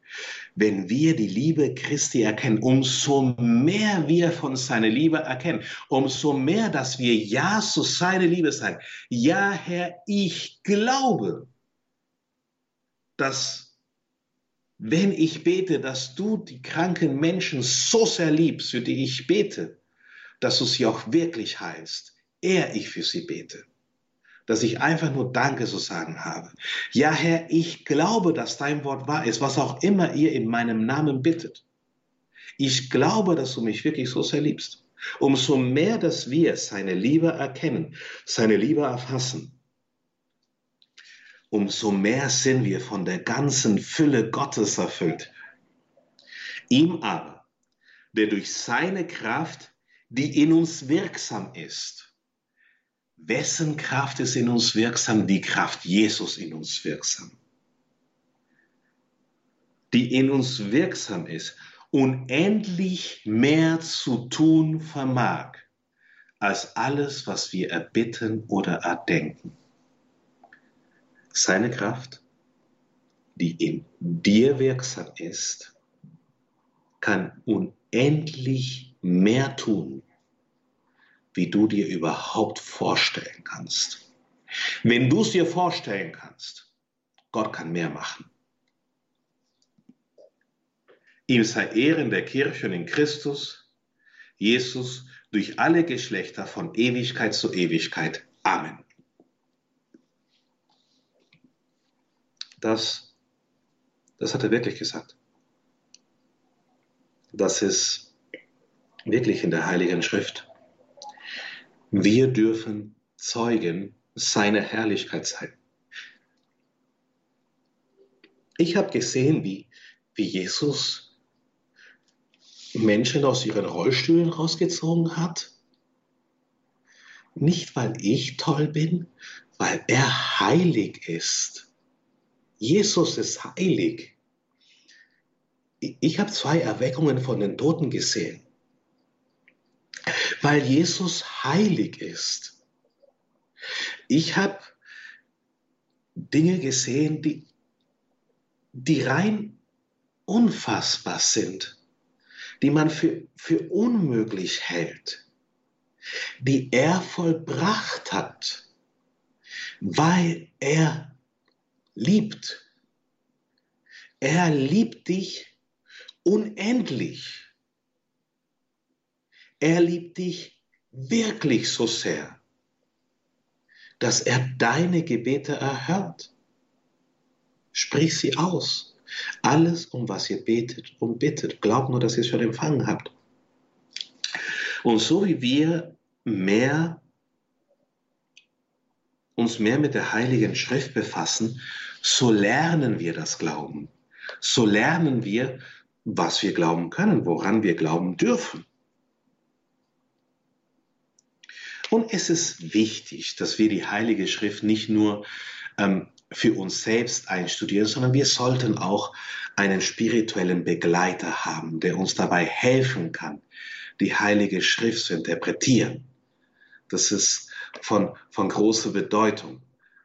Wenn wir die Liebe Christi erkennen, umso mehr wir von seiner Liebe erkennen, umso mehr, dass wir Ja zu seiner Liebe sagen. Ja, Herr, ich glaube, dass wenn ich bete, dass du die kranken Menschen so sehr liebst, für die ich bete, dass du sie auch wirklich heilst, eher ich für sie bete. Dass ich einfach nur Danke zu sagen habe. Ja, Herr, ich glaube, dass dein Wort wahr ist, was auch immer ihr in meinem Namen bittet. Ich glaube, dass du mich wirklich so sehr liebst. Umso mehr, dass wir seine Liebe erkennen, seine Liebe erfassen, umso mehr sind wir von der ganzen Fülle Gottes erfüllt. Ihm aber, der durch seine Kraft, die in uns wirksam ist, wessen Kraft ist in uns wirksam? Die Kraft Jesus in uns wirksam. Die in uns wirksam ist unendlich mehr zu tun vermag, als alles, was wir erbitten oder erdenken. Seine Kraft, die in dir wirksam ist, kann unendlich mehr tun, wie du dir überhaupt vorstellen kannst. Wenn du es dir vorstellen kannst, Gott kann mehr machen. Ihm sei Ehren der Kirche und in Christus, Jesus, durch alle Geschlechter von Ewigkeit zu Ewigkeit. Amen. Das, das hat er wirklich gesagt. Das ist wirklich in der Heiligen Schrift. Wir dürfen Zeugen seiner Herrlichkeit sein. Ich habe gesehen, wie, wie Jesus Menschen aus ihren Rollstühlen rausgezogen hat? Nicht, weil ich toll bin, weil er heilig ist. Jesus ist heilig. Ich habe zwei Erweckungen von den Toten gesehen, weil Jesus heilig ist. Ich habe Dinge gesehen, die, die rein unfassbar sind die man für, für unmöglich hält, die er vollbracht hat, weil er liebt. Er liebt dich unendlich. Er liebt dich wirklich so sehr, dass er deine Gebete erhört. Sprich sie aus. Alles, um was ihr betet und bittet, glaubt nur, dass ihr es schon empfangen habt. Und so wie wir mehr uns mehr mit der Heiligen Schrift befassen, so lernen wir das Glauben. So lernen wir, was wir glauben können, woran wir glauben dürfen. Und es ist wichtig, dass wir die Heilige Schrift nicht nur ähm, für uns selbst einstudieren, sondern wir sollten auch einen spirituellen Begleiter haben, der uns dabei helfen kann, die Heilige Schrift zu interpretieren. Das ist von, von großer Bedeutung,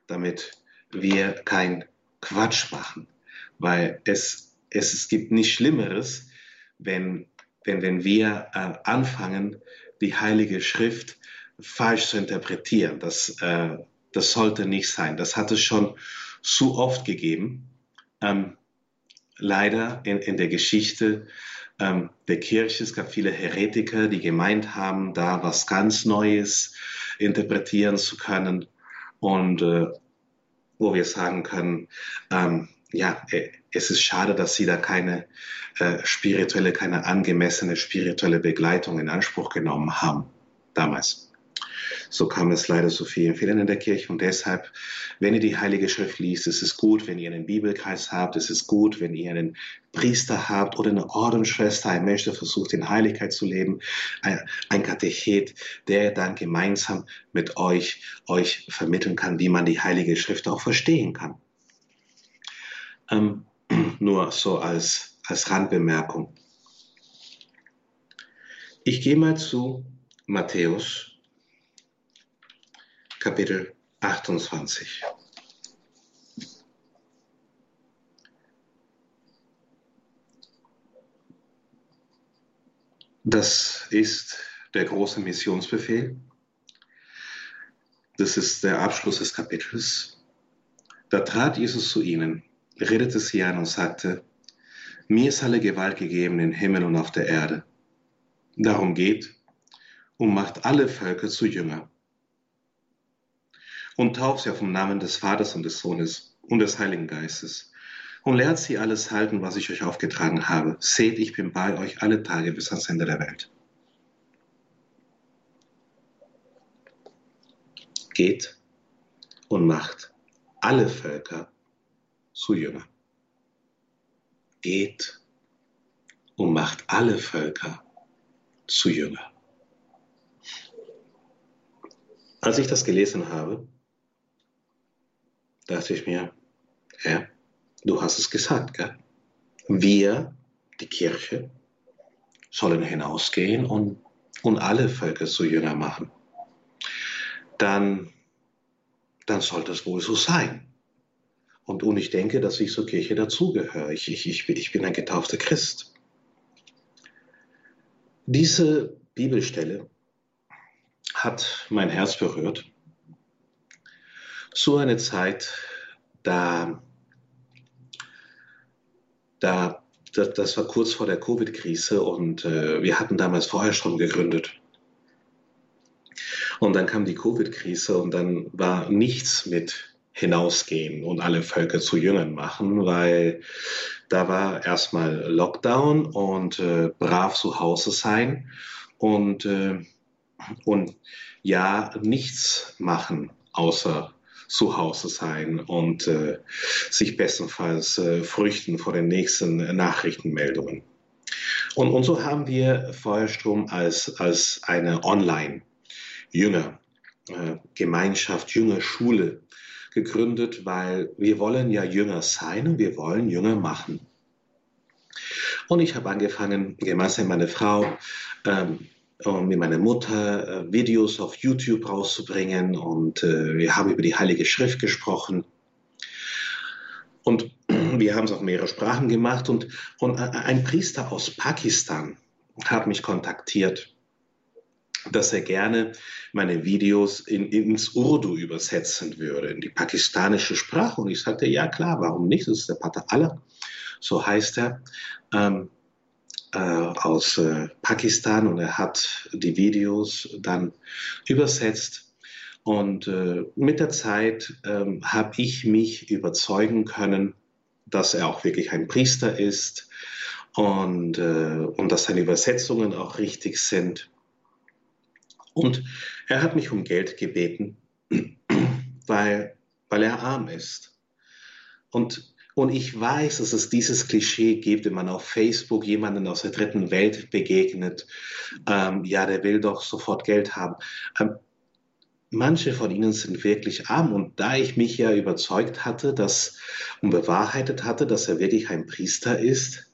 damit wir kein Quatsch machen, weil es, es, es gibt nichts Schlimmeres, wenn, wenn, wenn wir äh, anfangen, die Heilige Schrift falsch zu interpretieren. Das, äh, das sollte nicht sein. Das hat es schon zu oft gegeben. Ähm, leider in, in der Geschichte ähm, der Kirche. Es gab viele Heretiker, die gemeint haben, da was ganz Neues interpretieren zu können. Und äh, wo wir sagen können, ähm, ja, äh, es ist schade, dass sie da keine äh, spirituelle, keine angemessene spirituelle Begleitung in Anspruch genommen haben damals. So kam es leider zu vielen Fehlern in der Kirche und deshalb, wenn ihr die Heilige Schrift liest, ist es gut, wenn ihr einen Bibelkreis habt, es ist gut, wenn ihr einen Priester habt oder eine Ordensschwester, ein Mensch, der versucht, in Heiligkeit zu leben, ein, Katechet, der dann gemeinsam mit euch, euch vermitteln kann, wie man die Heilige Schrift auch verstehen kann. Ähm, nur so als, als Randbemerkung. Ich gehe mal zu Matthäus Kapitel 28. Das ist der große Missionsbefehl. Das ist der Abschluss des Kapitels. Da trat Jesus zu ihnen, redete sie an und sagte, mir ist alle Gewalt gegeben im Himmel und auf der Erde. Darum geht und macht alle Völker zu Jünger und tauft sie auf den Namen des Vaters und des Sohnes und des Heiligen Geistes und lehrt sie alles halten, was ich euch aufgetragen habe. Seht, ich bin bei euch alle Tage bis ans Ende der Welt. Geht und macht alle Völker zu Jünger. Geht und macht alle Völker zu Jünger. Als ich das gelesen habe, dachte ich mir, ja, du hast es gesagt, gell? Wir, die Kirche, sollen hinausgehen und, und alle Völker zu Jünger machen, dann, dann sollte es wohl so sein. Und, und ich denke, dass ich zur Kirche dazugehöre. Ich, ich, ich, ich bin ein getaufter Christ. Diese Bibelstelle hat mein Herz berührt. So eine Zeit, da, da, das, das war kurz vor der Covid-Krise und äh, wir hatten damals vorher schon gegründet. Und dann kam die Covid-Krise und dann war nichts mit hinausgehen und alle Völker zu Jüngern machen, weil da war erstmal Lockdown und äh, brav zu Hause sein und, äh, und ja, nichts machen, außer zu Hause sein und äh, sich bestenfalls äh, früchten vor den nächsten Nachrichtenmeldungen. Und, und so haben wir Feuerstrom als, als eine Online-Jünger-Gemeinschaft, äh, Jüngerschule gegründet, weil wir wollen ja Jünger sein und wir wollen Jünger machen. Und ich habe angefangen, gemeinsam mit meiner Frau ähm, und mit meiner Mutter äh, Videos auf YouTube rauszubringen und äh, wir haben über die Heilige Schrift gesprochen. Und wir haben es auf mehrere Sprachen gemacht und, und ein Priester aus Pakistan hat mich kontaktiert dass er gerne meine Videos in, ins Urdu übersetzen würde, in die pakistanische Sprache. Und ich sagte, ja klar, warum nicht? Das ist der Pater Allah, so heißt er, ähm, äh, aus äh, Pakistan. Und er hat die Videos dann übersetzt. Und äh, mit der Zeit ähm, habe ich mich überzeugen können, dass er auch wirklich ein Priester ist und, äh, und dass seine Übersetzungen auch richtig sind. Und er hat mich um Geld gebeten, weil, weil er arm ist. Und, und ich weiß, dass es dieses Klischee gibt, wenn man auf Facebook jemanden aus der dritten Welt begegnet. Ähm, ja, der will doch sofort Geld haben. Ähm, manche von ihnen sind wirklich arm. Und da ich mich ja überzeugt hatte, dass und bewahrheitet hatte, dass er wirklich ein Priester ist,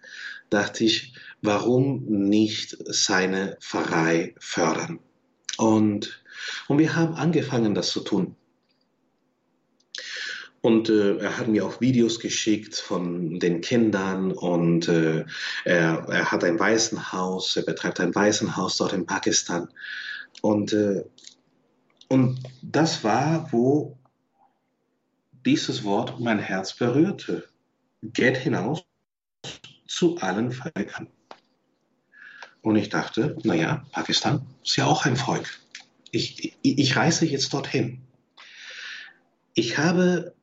dachte ich, warum nicht seine Pfarrei fördern? Und, und wir haben angefangen, das zu tun. Und äh, er hat mir auch Videos geschickt von den Kindern und äh, er, er hat ein Waisenhaus, er betreibt ein Waisenhaus dort in Pakistan. Und, äh, und das war, wo dieses Wort mein Herz berührte. Geht hinaus zu allen Völkern. Und ich dachte, naja, Pakistan ist ja auch ein Volk. Ich, ich, ich reise jetzt dorthin. Ich habe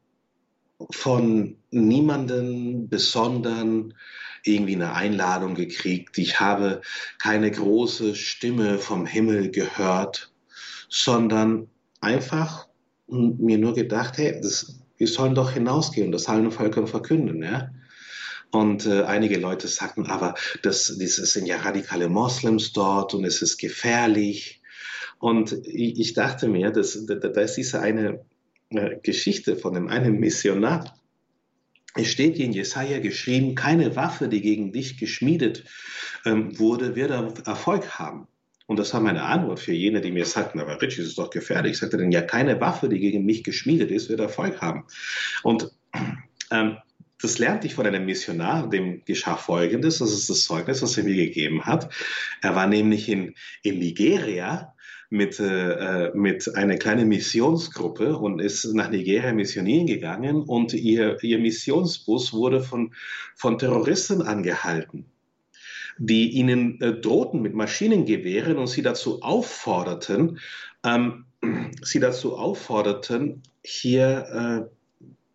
von niemandem besonderen irgendwie eine Einladung gekriegt. Ich habe keine große Stimme vom Himmel gehört, sondern einfach mir nur gedacht, hey, das, wir sollen doch hinausgehen und das allen Völkern verkünden. Ja? Und äh, einige Leute sagten, aber das, das sind ja radikale Moslems dort und es ist gefährlich. Und ich, ich dachte mir, da, ist diese eine Geschichte von dem einen Missionar. Es steht in Jesaja geschrieben, keine Waffe, die gegen dich geschmiedet ähm, wurde, wird Erfolg haben. Und das war meine Antwort für jene, die mir sagten, aber Rich, ist doch gefährlich. Ich sagte dann, ja, keine Waffe, die gegen mich geschmiedet ist, wird Erfolg haben. Und ähm, das lernte ich von einem Missionar, dem geschah Folgendes, das ist das Zeugnis, was er mir gegeben hat. Er war nämlich in, in Nigeria mit, äh, mit einer kleinen Missionsgruppe und ist nach Nigeria missionieren gegangen und ihr, ihr Missionsbus wurde von, von Terroristen angehalten die ihnen äh, drohten mit Maschinengewehren und sie dazu aufforderten, ähm, sie dazu aufforderten, hier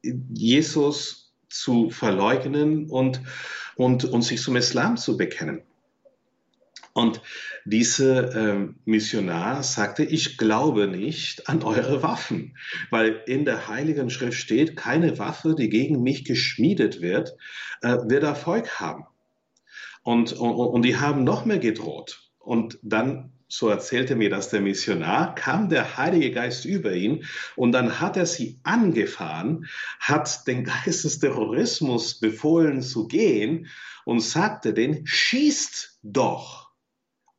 äh, Jesus zu verleugnen und, und, und sich zum Islam zu bekennen. Und dieser ähm, Missionar sagte, ich glaube nicht an eure Waffen, weil in der Heiligen Schrift steht, keine Waffe, die gegen mich geschmiedet wird, äh, wird Erfolg haben. Und, und, und die haben noch mehr gedroht. Und dann so erzählte mir das der Missionar, kam der Heilige Geist über ihn und dann hat er sie angefahren, hat den Geist des Terrorismus befohlen zu gehen und sagte den, schießt doch.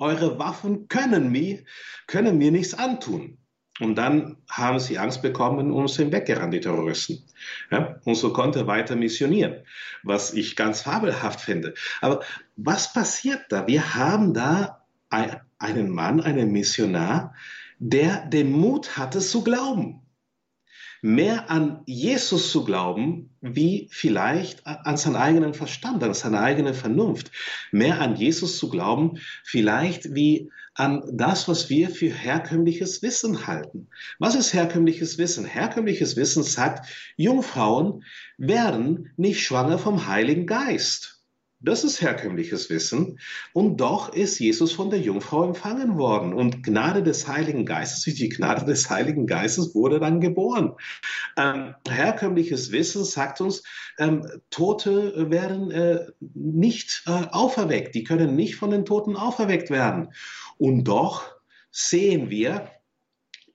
Eure Waffen können mir, können mir nichts antun. Und dann haben sie Angst bekommen und sind weggerannt, die Terroristen. Ja? Und so konnte er weiter missionieren, was ich ganz fabelhaft finde. Aber was passiert da? Wir haben da einen Mann, einen Missionar, der den Mut hatte zu glauben mehr an Jesus zu glauben, wie vielleicht an seinen eigenen Verstand, an seine eigene Vernunft. Mehr an Jesus zu glauben, vielleicht wie an das, was wir für herkömmliches Wissen halten. Was ist herkömmliches Wissen? Herkömmliches Wissen sagt, Jungfrauen werden nicht schwanger vom Heiligen Geist. Das ist herkömmliches Wissen. Und doch ist Jesus von der Jungfrau empfangen worden. Und Gnade des Heiligen Geistes, durch die Gnade des Heiligen Geistes wurde dann geboren. Ähm, herkömmliches Wissen sagt uns, ähm, Tote werden äh, nicht äh, auferweckt. Die können nicht von den Toten auferweckt werden. Und doch sehen wir,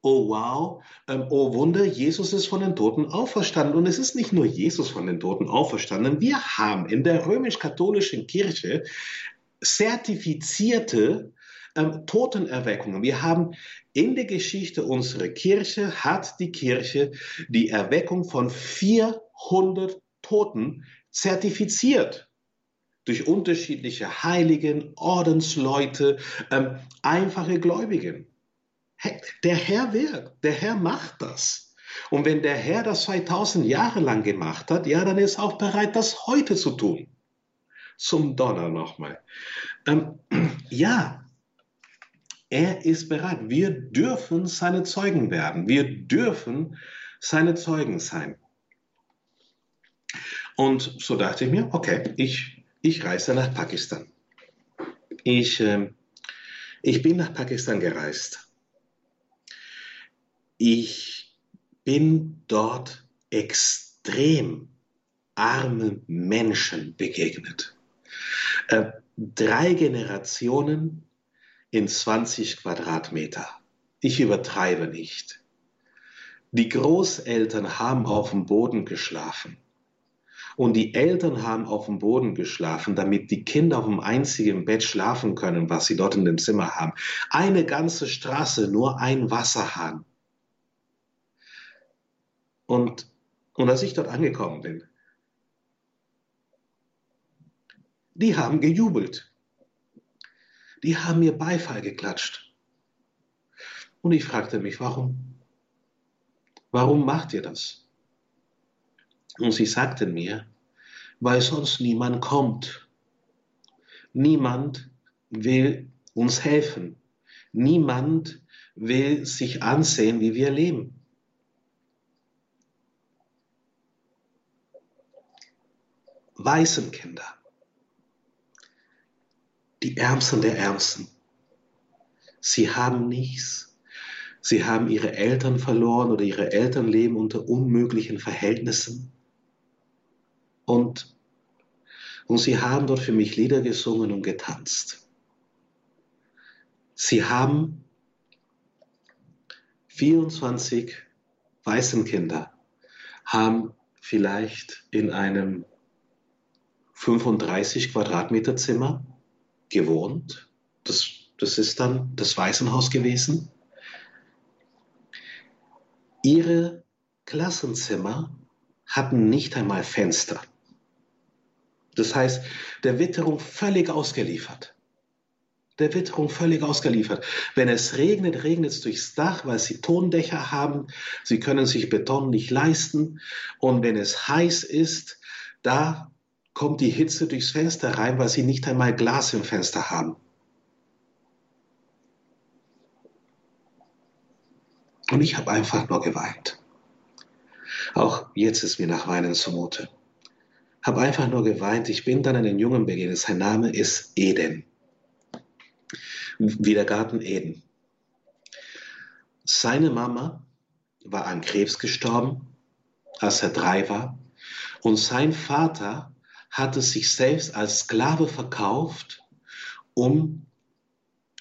oh wow, ähm, oh Wunder, Jesus ist von den Toten auferstanden. Und es ist nicht nur Jesus von den Toten auferstanden. Wir haben in der römisch-katholischen Kirche zertifizierte ähm, Totenerweckungen. Wir haben in der Geschichte unserer Kirche hat die Kirche die Erweckung von 400 Toten zertifiziert durch unterschiedliche Heiligen, Ordensleute, ähm, einfache Gläubigen. Der Herr wirkt, der Herr macht das. Und wenn der Herr das 2000 Jahre lang gemacht hat, ja, dann ist er auch bereit, das heute zu tun. Zum Donner nochmal. Ähm, ja, er ist bereit. Wir dürfen seine Zeugen werden. Wir dürfen seine Zeugen sein. Und so dachte ich mir, okay, ich, ich reise nach Pakistan. Ich, äh, ich bin nach Pakistan gereist ich bin dort extrem arme Menschen begegnet. Äh, drei Generationen in 20 Quadratmeter. Ich übertreibe nicht. Die Großeltern haben auf dem Boden geschlafen. Und die Eltern haben auf dem Boden geschlafen, damit die Kinder auf dem einzigen Bett schlafen können, was sie dort in dem Zimmer haben. Eine ganze Straße, nur ein Wasserhahn. Und, und als ich dort angekommen bin, die haben gejubelt. Die haben mir Beifall geklatscht. Und ich fragte mich, warum? Warum macht ihr das? Und sie sagten mir, weil sonst niemand kommt. Niemand will uns helfen. Niemand will sich ansehen, wie wir leben. Waisenkinder, die Ärmsten der Ärmsten. Sie haben nichts. Sie haben ihre Eltern verloren oder ihre Eltern leben unter unmöglichen Verhältnissen. Und, und sie haben dort für mich Lieder gesungen und getanzt. Sie haben 24 Waisenkinder, haben vielleicht in einem 35 Quadratmeter Zimmer gewohnt. Das, das ist dann das Waisenhaus gewesen. Ihre Klassenzimmer hatten nicht einmal Fenster. Das heißt, der Witterung völlig ausgeliefert. Der Witterung völlig ausgeliefert. Wenn es regnet, regnet es durchs Dach, weil sie Tondächer haben. Sie können sich Beton nicht leisten. Und wenn es heiß ist, da kommt die Hitze durchs Fenster rein, weil sie nicht einmal Glas im Fenster haben. Und ich habe einfach nur geweint. Auch jetzt ist mir nach Weinen zumute. Habe einfach nur geweint. Ich bin dann einen Jungen begegnet. Sein Name ist Eden. Wie der Garten Eden. Seine Mama war an Krebs gestorben, als er drei war. Und sein Vater hatte sich selbst als Sklave verkauft, um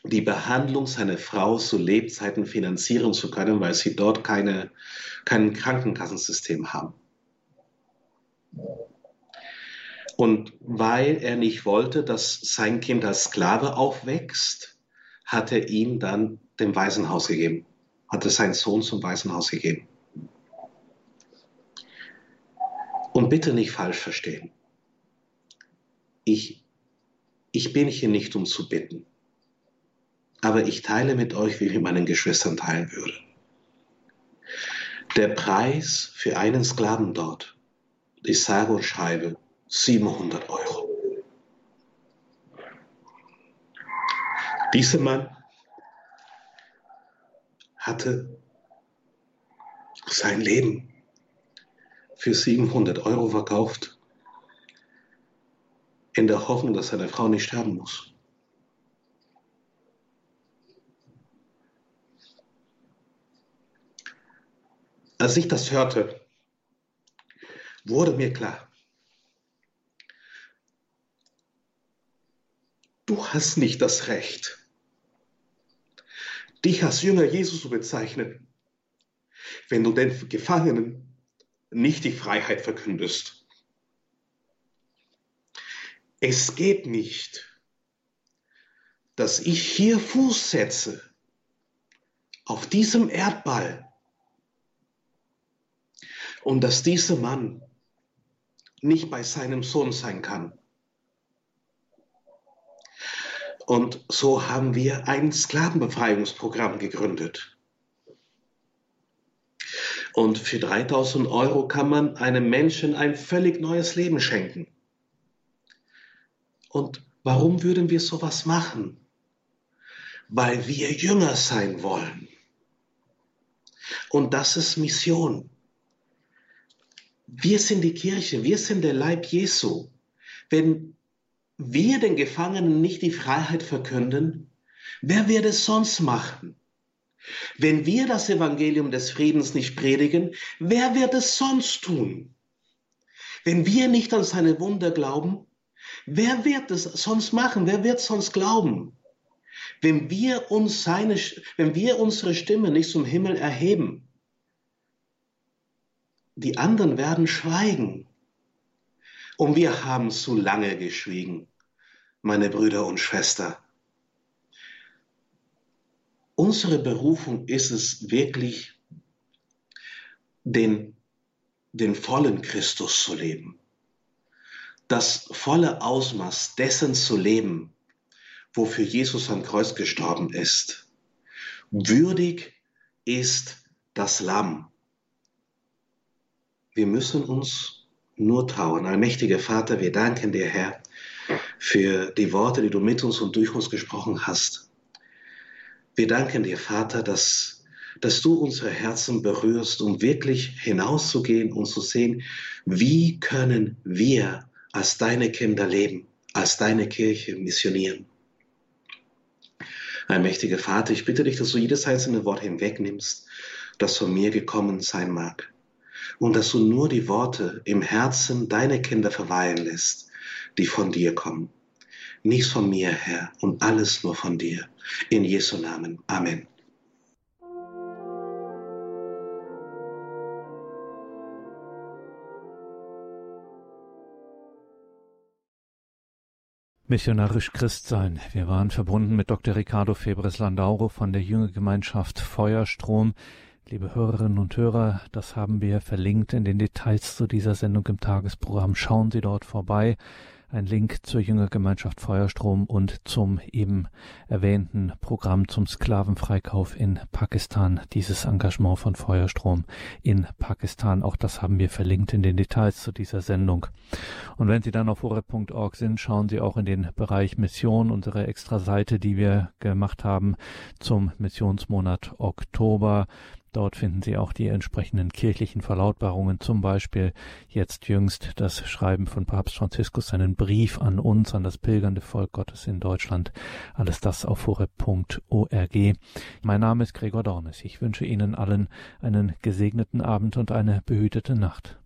die Behandlung seiner Frau zu Lebzeiten finanzieren zu können, weil sie dort keine, kein Krankenkassensystem haben. Und weil er nicht wollte, dass sein Kind als Sklave aufwächst, hat er ihn dann dem Waisenhaus gegeben, hat er seinen Sohn zum Waisenhaus gegeben. Und bitte nicht falsch verstehen. Ich, ich bin hier nicht, um zu bitten. Aber ich teile mit euch, wie ich mit meinen Geschwistern teilen würde. Der Preis für einen Sklaven dort ist sage und schreibe 700 Euro. Dieser Mann hatte sein Leben für 700 Euro verkauft, in der Hoffnung, dass seine Frau nicht sterben muss. Als ich das hörte, wurde mir klar, du hast nicht das Recht, dich als Jünger Jesus zu bezeichnen, wenn du den Gefangenen nicht die Freiheit verkündest. Es geht nicht, dass ich hier Fuß setze auf diesem Erdball und dass dieser Mann nicht bei seinem Sohn sein kann. Und so haben wir ein Sklavenbefreiungsprogramm gegründet. Und für 3000 Euro kann man einem Menschen ein völlig neues Leben schenken. Und warum würden wir sowas machen? Weil wir Jünger sein wollen. Und das ist Mission. Wir sind die Kirche, wir sind der Leib Jesu. Wenn wir den Gefangenen nicht die Freiheit verkünden, wer wird es sonst machen? Wenn wir das Evangelium des Friedens nicht predigen, wer wird es sonst tun? Wenn wir nicht an seine Wunder glauben, wer wird es sonst machen? Wer wird sonst glauben? Wenn wir uns seine, wenn wir unsere Stimme nicht zum Himmel erheben, die anderen werden schweigen. Und wir haben zu lange geschwiegen, meine Brüder und Schwestern. Unsere Berufung ist es wirklich, den, den vollen Christus zu leben. Das volle Ausmaß dessen zu leben, wofür Jesus am Kreuz gestorben ist. Würdig ist das Lamm. Wir müssen uns nur trauen. Allmächtiger Vater, wir danken dir, Herr, für die Worte, die du mit uns und durch uns gesprochen hast. Wir danken dir, Vater, dass, dass du unsere Herzen berührst, um wirklich hinauszugehen und zu sehen, wie können wir als deine Kinder leben, als deine Kirche missionieren. Ein mächtiger Vater, ich bitte dich, dass du jedes einzelne Wort hinwegnimmst, das von mir gekommen sein mag und dass du nur die Worte im Herzen deiner Kinder verweilen lässt, die von dir kommen. Nichts von mir, Herr, und alles nur von dir. In Jesu Namen. Amen. Missionarisch Christsein. Wir waren verbunden mit Dr. Ricardo Febres Landauro von der Jüngergemeinschaft Feuerstrom Liebe Hörerinnen und Hörer, das haben wir verlinkt in den Details zu dieser Sendung im Tagesprogramm. Schauen Sie dort vorbei. Ein Link zur Jüngergemeinschaft Feuerstrom und zum eben erwähnten Programm zum Sklavenfreikauf in Pakistan. Dieses Engagement von Feuerstrom in Pakistan. Auch das haben wir verlinkt in den Details zu dieser Sendung. Und wenn Sie dann auf horeb.org sind, schauen Sie auch in den Bereich Mission, unsere extra Seite, die wir gemacht haben zum Missionsmonat Oktober. Dort finden Sie auch die entsprechenden kirchlichen Verlautbarungen, zum Beispiel jetzt jüngst das Schreiben von Papst Franziskus, seinen Brief an uns, an das pilgernde Volk Gottes in Deutschland. Alles das auf horeb.org. Mein Name ist Gregor Dornes. Ich wünsche Ihnen allen einen gesegneten Abend und eine behütete Nacht.